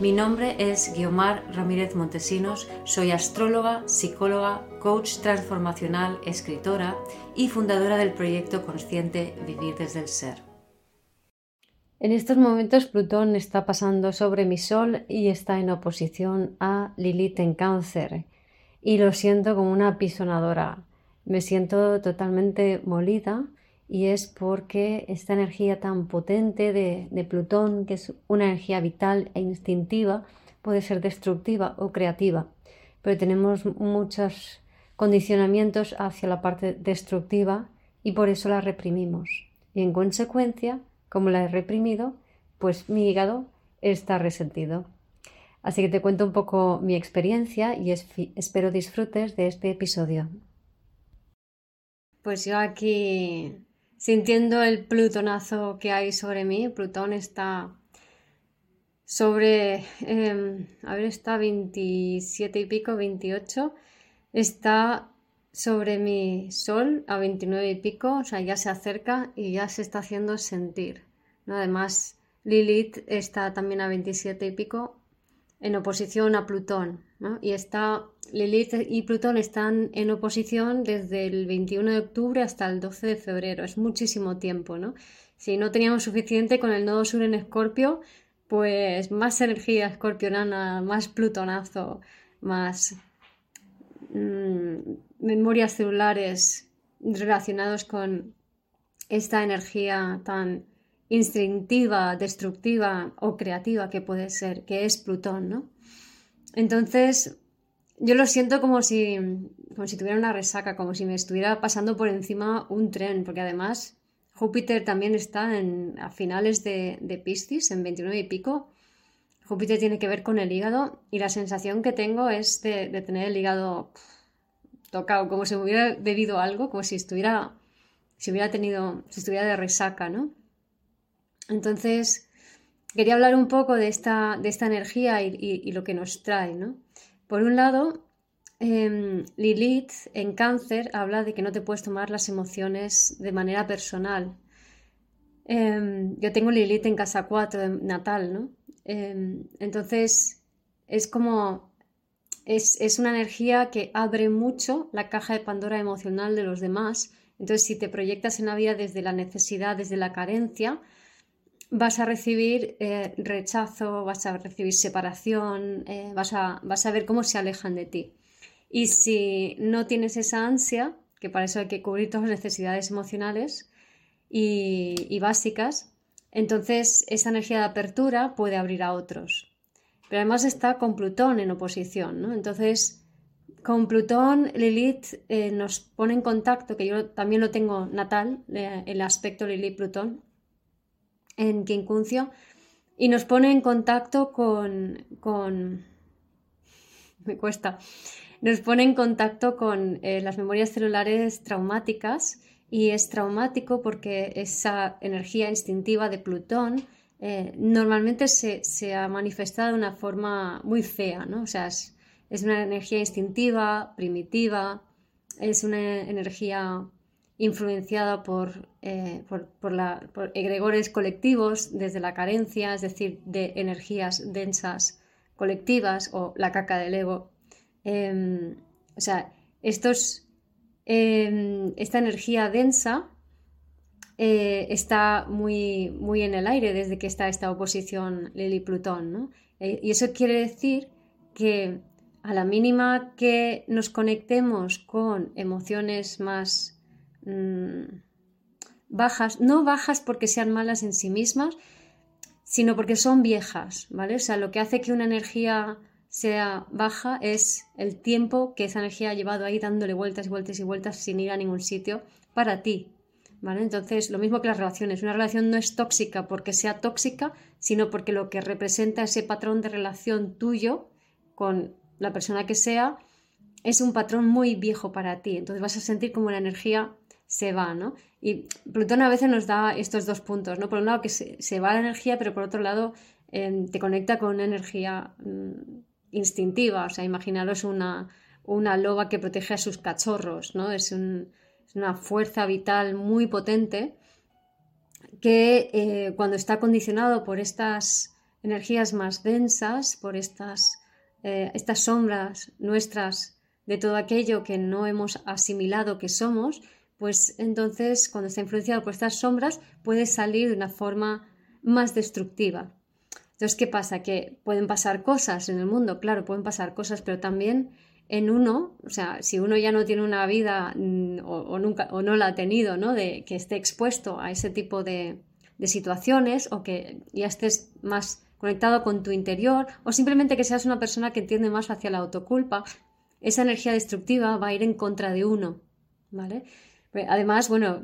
Mi nombre es Guiomar Ramírez Montesinos, soy astróloga, psicóloga, coach transformacional, escritora y fundadora del proyecto consciente Vivir desde el Ser. En estos momentos Plutón está pasando sobre mi Sol y está en oposición a Lilith en cáncer y lo siento como una pisonadora. Me siento totalmente molida y es porque esta energía tan potente de, Plutón, que es una energía vital e instintiva, puede ser destructiva o creativa, pero tenemos muchos condicionamientos hacia la parte destructiva y por eso la reprimimos. Y en consecuencia, como la he reprimido, pues mi hígado está resentido. Así que te cuento un poco mi experiencia y espero disfrutes de este episodio. Pues yo aquí sintiendo el plutonazo que hay sobre mí. Plutón está sobre, em, a ver, está 27 y pico, 28. Está sobre mi sol a 29 y pico, o sea, ya se acerca y ya se está haciendo sentir. Además, Lilith está también a 27 y pico en oposición a Plutón. Y está Lilith y Plutón están en oposición desde el 21 de octubre hasta el 12 de febrero. Es muchísimo tiempo, ¿no? Si no teníamos suficiente con el nodo sur en Escorpio, pues más energía escorpionana, más plutonazo, más mm, memorias celulares relacionados con esta energía tan instintiva, destructiva o creativa que puede ser, que es Plutón, ¿no? Entonces, yo lo siento como si, como si tuviera una resaca, como si me estuviera pasando por encima un tren, porque además Júpiter también está en, a finales de, de Piscis, en 29 y pico. Júpiter tiene que ver con el hígado y la sensación que tengo es de, de tener el hígado tocado, como si hubiera bebido algo, como si estuviera, si hubiera tenido, si estuviera de resaca, ¿no? Entonces, quería hablar un poco de esta, de esta energía y, lo que nos trae, ¿no? Por un lado, em, Lilith en cáncer habla de que no te puedes tomar las emociones de manera personal. Em, yo tengo Lilith en casa 4 natal, ¿no? Em, entonces, es como... Es, es una energía que abre mucho la caja de Pandora emocional de los demás. Entonces, si te proyectas en la vida desde la necesidad, desde la carencia, vas a recibir eh, rechazo, vas a recibir separación, eh, vas, a, vas, a, ver cómo se alejan de ti. Y si no tienes esa ansia, que para eso hay que cubrir todas las necesidades emocionales y, básicas, entonces esa energía de apertura puede abrir a otros. Pero además está con Plutón en oposición, ¿no? Entonces, con Plutón, Lilith eh, nos pone en contacto, que yo también lo tengo natal, el aspecto Lilith-Plutón, en Quincuncio y nos pone en contacto con, con me cuesta, nos pone en contacto con eh, las memorias celulares traumáticas y es traumático porque esa energía instintiva de Plutón eh, normalmente se, ha manifestado de una forma muy fea, ¿no? O sea, es, es una energía instintiva, primitiva, es una energía influenciada por, eh, por, la, egregores colectivos desde la carencia, es decir, de energías densas colectivas o la caca del ego. Em, o sea, estos, em, esta energía densa eh, está muy, muy en el aire desde que está esta oposición Lili-Plutón. Eh, y eso quiere decir que a la mínima que nos conectemos con emociones más Mm, bajas, no bajas porque sean malas en sí mismas, sino porque son viejas, ¿vale? O sea, lo que hace que una energía sea baja es el tiempo que esa energía ha llevado ahí dándole vueltas y vueltas y vueltas sin ir a ningún sitio para ti, ¿vale? Entonces, lo mismo que las relaciones. Una relación no es tóxica porque sea tóxica, sino porque lo que representa ese patrón de relación tuyo con la persona que sea, es un patrón muy viejo para ti. Entonces vas a sentir como la energía se va, ¿no? Y Plutón a veces nos da estos dos puntos, ¿no? Por un lado que se, va la energía, pero por otro lado em, te conecta con una energía mm, instintiva. O sea, imaginaros una, una loba que protege a sus cachorros, ¿no? Es, una fuerza vital muy potente que eh, cuando está condicionado por estas energías más densas, por estas, eh, estas sombras nuestras de todo aquello que no hemos asimilado que somos, pues entonces cuando está influenciado por estas sombras puede salir de una forma más destructiva. Entonces, ¿qué pasa? Que pueden pasar cosas en el mundo, claro, pueden pasar cosas, pero también en uno, o sea, si uno ya no tiene una vida mm, o, nunca o no la ha tenido, ¿no? De que esté expuesto a ese tipo de, de situaciones o que ya estés más conectado con tu interior o simplemente que seas una persona que entiende más hacia la autoculpa, esa energía destructiva va a ir en contra de uno, ¿vale? Además, bueno,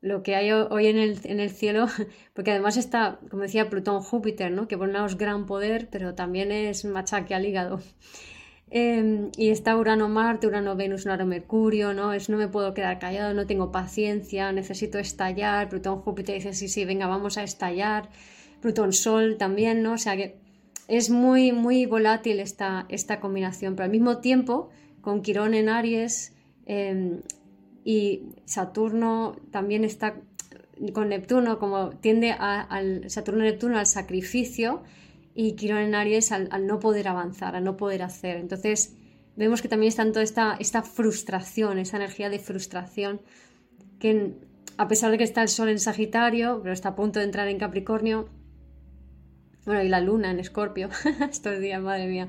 lo que hay hoy en el, cielo, porque además está, como decía, Plutón-Júpiter, ¿no? Que por un es gran poder, pero también es machaque al hígado. Em, y está Urano-Marte, Urano-Venus, Urano-Mercurio, ¿no? Es no me puedo quedar callado, no tengo paciencia, necesito estallar. Plutón-Júpiter dice, sí, sí, venga, vamos a estallar. Plutón-Sol también, ¿no? O sea que es muy, muy volátil esta, esta combinación, pero al mismo tiempo, con Quirón en Aries em, y Saturno también está con Neptuno, como tiende al Saturno-Neptuno al sacrificio y Quirón en Aries al, no poder avanzar, al no poder hacer. Entonces, vemos que también está toda esta, esta frustración, esa energía de frustración, que a pesar de que está el Sol en Sagitario, pero está a punto de entrar en Capricornio, bueno, y la luna en Escorpio, estos días, madre mía,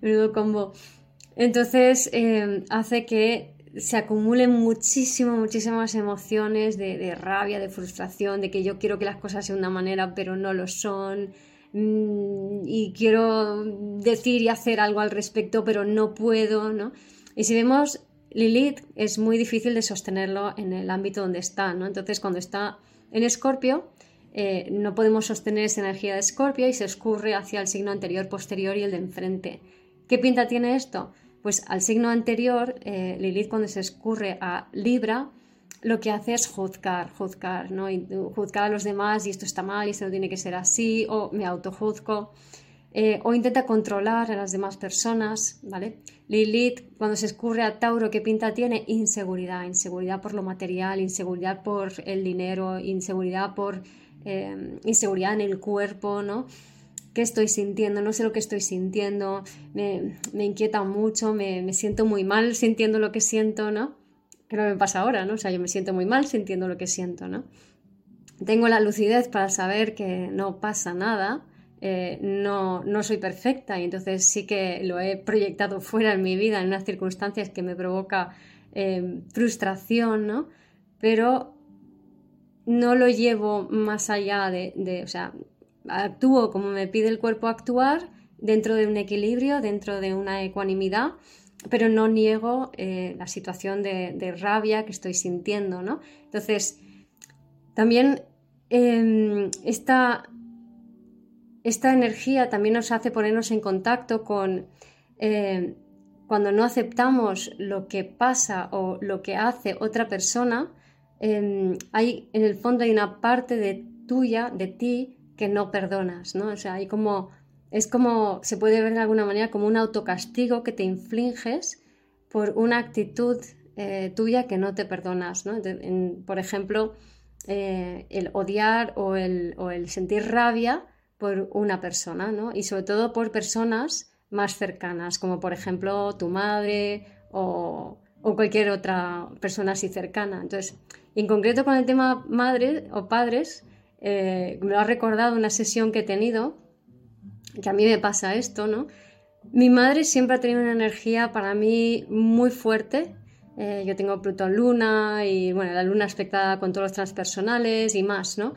menudo combo. Entonces eh, hace que se acumulen muchísimo, muchísimas emociones de, rabia, de frustración, de que yo quiero que las cosas sean de una manera, pero no lo son. Mm, y quiero decir y hacer algo al respecto, pero no puedo, ¿no? Y si vemos, Lilith es muy difícil de sostenerlo en el ámbito donde está, ¿no? Entonces, cuando está en Escorpio, eh, no podemos sostener esa energía de Escorpio y se escurre hacia el signo anterior, posterior y el de enfrente. ¿Qué pinta tiene esto? Pues al signo anterior, eh, Lilith cuando se escurre a Libra, lo que hace es juzgar, juzgar, ¿no? juzgar a los demás y esto está mal y esto no tiene que ser así, o me autojuzgo, eh, o intenta controlar a las demás personas, ¿vale? Lilith, cuando se escurre a Tauro, ¿qué pinta tiene? Inseguridad, inseguridad por lo material, inseguridad por el dinero, inseguridad por Em, inseguridad en el cuerpo, ¿no? ¿Qué estoy sintiendo? No sé lo que estoy sintiendo, me, inquieta mucho, me, siento muy mal sintiendo lo que siento, ¿no? Que me pasa ahora, ¿no? O sea, yo me siento muy mal sintiendo lo que siento, ¿no? Tengo la lucidez para saber que no pasa nada, eh, no, no soy perfecta y entonces sí que lo he proyectado fuera en mi vida en unas circunstancias que me provoca em, frustración, ¿no? Pero no lo llevo más allá de, o sea, actúo como me pide el cuerpo actuar, dentro de un equilibrio, dentro de una ecuanimidad, pero no niego eh, la situación de, rabia que estoy sintiendo, ¿no? Entonces, también em, esta, energía también nos hace ponernos en contacto con eh, cuando no aceptamos lo que pasa o lo que hace otra persona, Em, hay, en el fondo hay una parte de tuya, de ti, que no perdonas, ¿no? O sea, hay como, es como, se puede ver de alguna manera como un autocastigo que te infliges por una actitud eh, tuya que no te perdonas, ¿no? por ejemplo, eh, el odiar o el, o el, sentir rabia por una persona, ¿no? Y sobre todo por personas más cercanas, como por ejemplo tu madre o, o cualquier otra persona así cercana. Entonces, en concreto con el tema madre o padres, eh, me lo ha recordado una sesión que he tenido, que a mí me pasa esto, ¿no? Mi madre siempre ha tenido una energía para mí muy fuerte. Eh, yo tengo Plutón Luna y bueno, la Luna aspectada con todos los transpersonales y más, ¿no?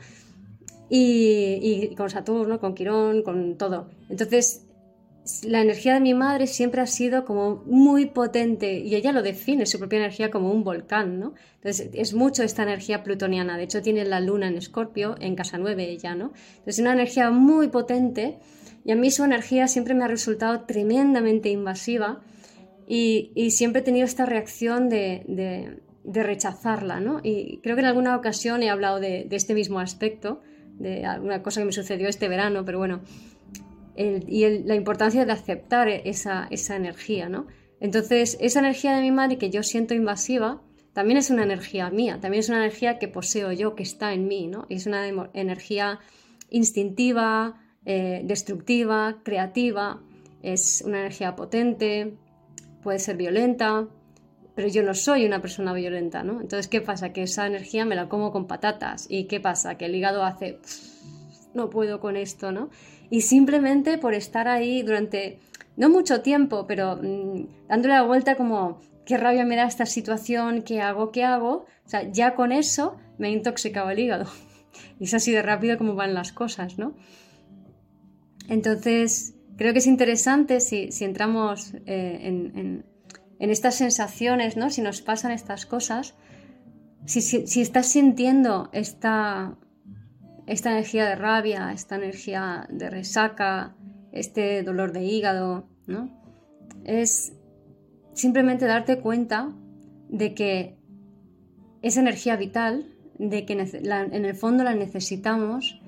Y, y con Saturno, con Quirón, con todo. Entonces, la energía de mi madre siempre ha sido como muy potente y ella lo define su propia energía como un volcán, ¿no? Entonces es mucho esta energía plutoniana, de hecho tiene la luna en Escorpio, en casa 9 ella, ¿no? Entonces es una energía muy potente y a mí su energía siempre me ha resultado tremendamente invasiva y, siempre he tenido esta reacción de, rechazarla, ¿no? Y creo que en alguna ocasión he hablado de, de este mismo aspecto, de alguna cosa que me sucedió este verano, pero bueno y la importancia de aceptar esa, esa energía, ¿no? Entonces, esa energía de mi madre que yo siento invasiva, también es una energía mía, también es una energía que poseo yo, que está en mí, ¿no? es una energía instintiva, eh, destructiva, creativa, es una energía potente, puede ser violenta, pero yo no soy una persona violenta, ¿no? Entonces, ¿qué pasa? Que esa energía me la como con patatas. ¿Y qué pasa? Que el hígado hace, no puedo con esto, ¿no? Y simplemente por estar ahí durante, no mucho tiempo, pero mm, dándole la vuelta como, qué rabia me da esta situación, qué hago, qué hago, o sea, ya con eso me he intoxicado el hígado. Y es así de rápido como van las cosas, ¿no? Entonces, creo que es interesante si, entramos eh, en, estas sensaciones, ¿no? Si nos pasan estas cosas, si, si estás sintiendo esta, esta energía de rabia, esta energía de resaca, este dolor de hígado, ¿no? Es simplemente darte cuenta de que esa energía vital, de que en el fondo la necesitamos,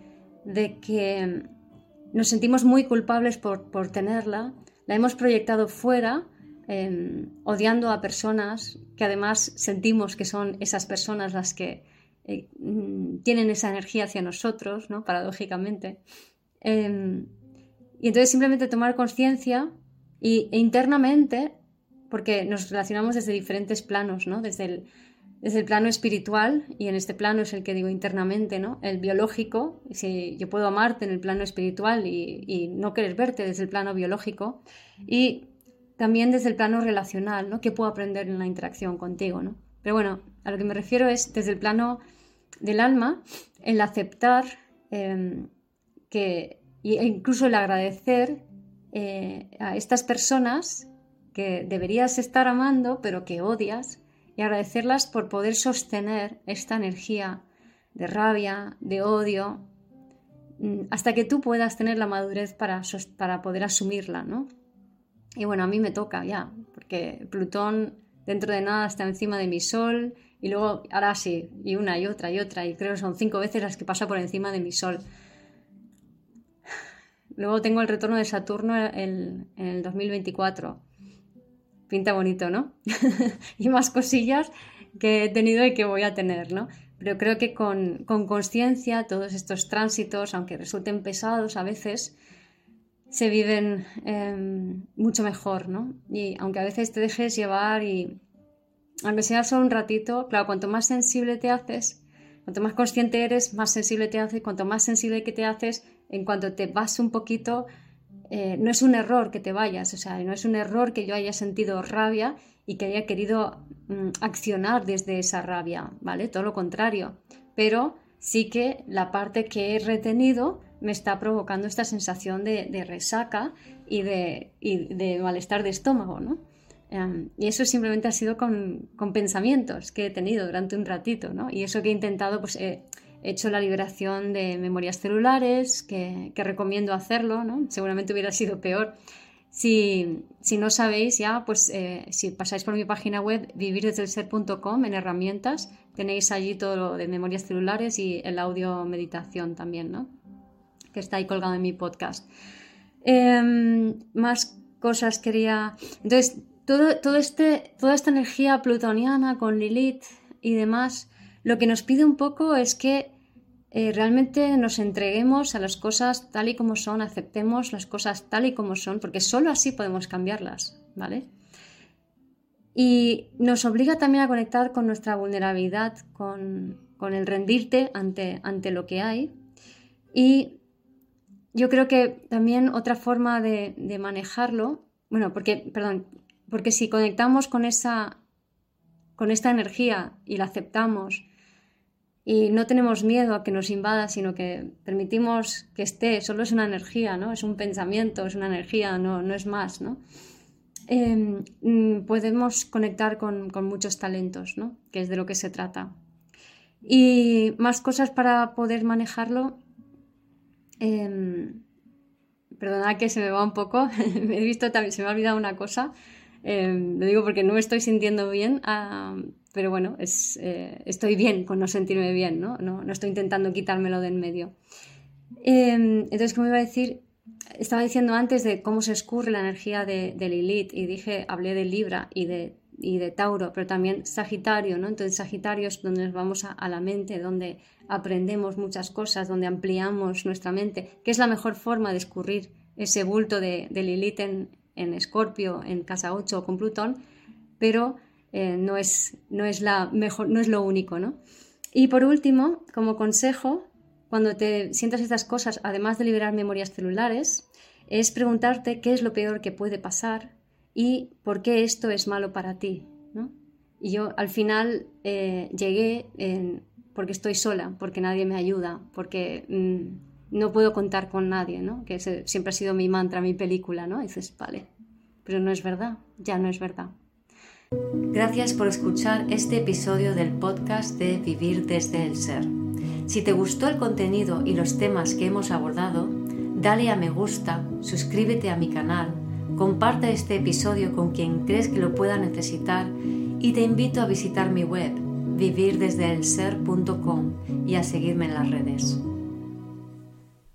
de que nos sentimos muy culpables por, tenerla, la hemos proyectado fuera, em, odiando a personas que además sentimos que son esas personas las que eh, mm, tienen esa energía hacia nosotros, ¿no? Paradójicamente. Em, y entonces simplemente tomar conciencia e internamente, porque nos relacionamos desde diferentes planos, ¿no? Desde el, desde el plano espiritual, y en este plano es el que digo internamente, ¿no? El biológico, si yo puedo amarte en el plano espiritual y, y, no querer verte desde el plano biológico, y también desde el plano relacional, ¿no? ¿Qué puedo aprender en la interacción contigo, ¿no? Pero bueno, a lo que me refiero es desde el plano del alma, el aceptar em, que, e incluso el agradecer eh, a estas personas que deberías estar amando, pero que odias, y agradecerlas por poder sostener esta energía de rabia, de odio, mm, hasta que tú puedas tener la madurez para, para poder asumirla, ¿no? Y bueno, a mí me toca ya, porque Plutón dentro de nada está encima de mi Sol, y luego, ahora sí, y una y otra y otra, y creo que son cinco veces las que pasa por encima de mi Sol. Luego tengo el retorno de Saturno en, el 2024. Pinta bonito, ¿no? y más cosillas que he tenido y que voy a tener, ¿no? Pero creo que con conciencia todos estos tránsitos, aunque resulten pesados a veces, se viven em, mucho mejor, ¿no? Y aunque a veces te dejes llevar y aunque sea solo un ratito, claro, cuanto más sensible te haces, cuanto más consciente eres, más sensible te haces, cuanto más sensible que te haces, en cuanto te vas un poquito, eh, no es un error que te vayas, o sea, no es un error que yo haya sentido rabia y que haya querido mm, accionar desde esa rabia, ¿vale? Todo lo contrario, pero sí que la parte que he retenido me está provocando esta sensación de, resaca y de, y de malestar de estómago, ¿no? Em, y eso simplemente ha sido con, pensamientos que he tenido durante un ratito, ¿no? Y eso que he intentado, pues he hecho la liberación de memorias celulares, que, recomiendo hacerlo, ¿no? Seguramente hubiera sido peor. Si, no sabéis ya, pues eh, si pasáis por mi página web vivirdesdelser.com en herramientas, tenéis allí todo lo de memorias celulares y el audio meditación también, ¿no? Que está ahí colgado en mi podcast. Em, más cosas quería... Entonces, todo, este, toda esta energía plutoniana con Lilith y demás, lo que nos pide un poco es que eh, realmente nos entreguemos a las cosas tal y como son, aceptemos las cosas tal y como son, porque solo así podemos cambiarlas, ¿vale? Y nos obliga también a conectar con nuestra vulnerabilidad, con, el rendirte ante, ante lo que hay. Y yo creo que también otra forma de, de manejarlo, bueno, porque, perdón, porque si conectamos con esa con esta energía y la aceptamos y no tenemos miedo a que nos invada, sino que permitimos que esté, solo es una energía, ¿no? Es un pensamiento, es una energía, no, no es más, ¿no? Em, mm, podemos conectar con, muchos talentos, ¿no? Que es de lo que se trata. Y más cosas para poder manejarlo. Eh, perdona que se me va un poco, me he visto se me ha olvidado una cosa. Em, lo digo porque no me estoy sintiendo bien, ah, pero bueno, eh, estoy bien con no sentirme bien, ¿no? No, no estoy intentando quitármelo de en medio. Em, entonces, como iba a decir, estaba diciendo antes de cómo se escurre la energía de, Lilith y dije, hablé de Libra y de, y de Tauro, pero también Sagitario, ¿no? Entonces Sagitario es donde nos vamos a, la mente, donde aprendemos muchas cosas, donde ampliamos nuestra mente, que es la mejor forma de escurrir ese bulto de, Lilith en, en Escorpio, en casa 8 con Plutón, pero eh, no, es, no, es la mejor, no es lo único, ¿no? Y por último, como consejo, cuando te sientas estas cosas, además de liberar memorias celulares, es preguntarte qué es lo peor que puede pasar y por qué esto es malo para ti. ¿no? Y yo al final eh, llegué porque estoy sola, porque nadie me ayuda, porque mm, no puedo contar con nadie, ¿no? que siempre ha sido mi mantra, mi película. ¿no? dices, vale, pero no es verdad, ya no es verdad. Gracias por escuchar este episodio del podcast de Vivir desde el Ser. Si te gustó el contenido y los temas que hemos abordado, dale a me gusta, suscríbete a mi canal, comparte este episodio con quien crees que lo pueda necesitar y te invito a visitar mi web vivirdesdeelser.com y a seguirme en las redes.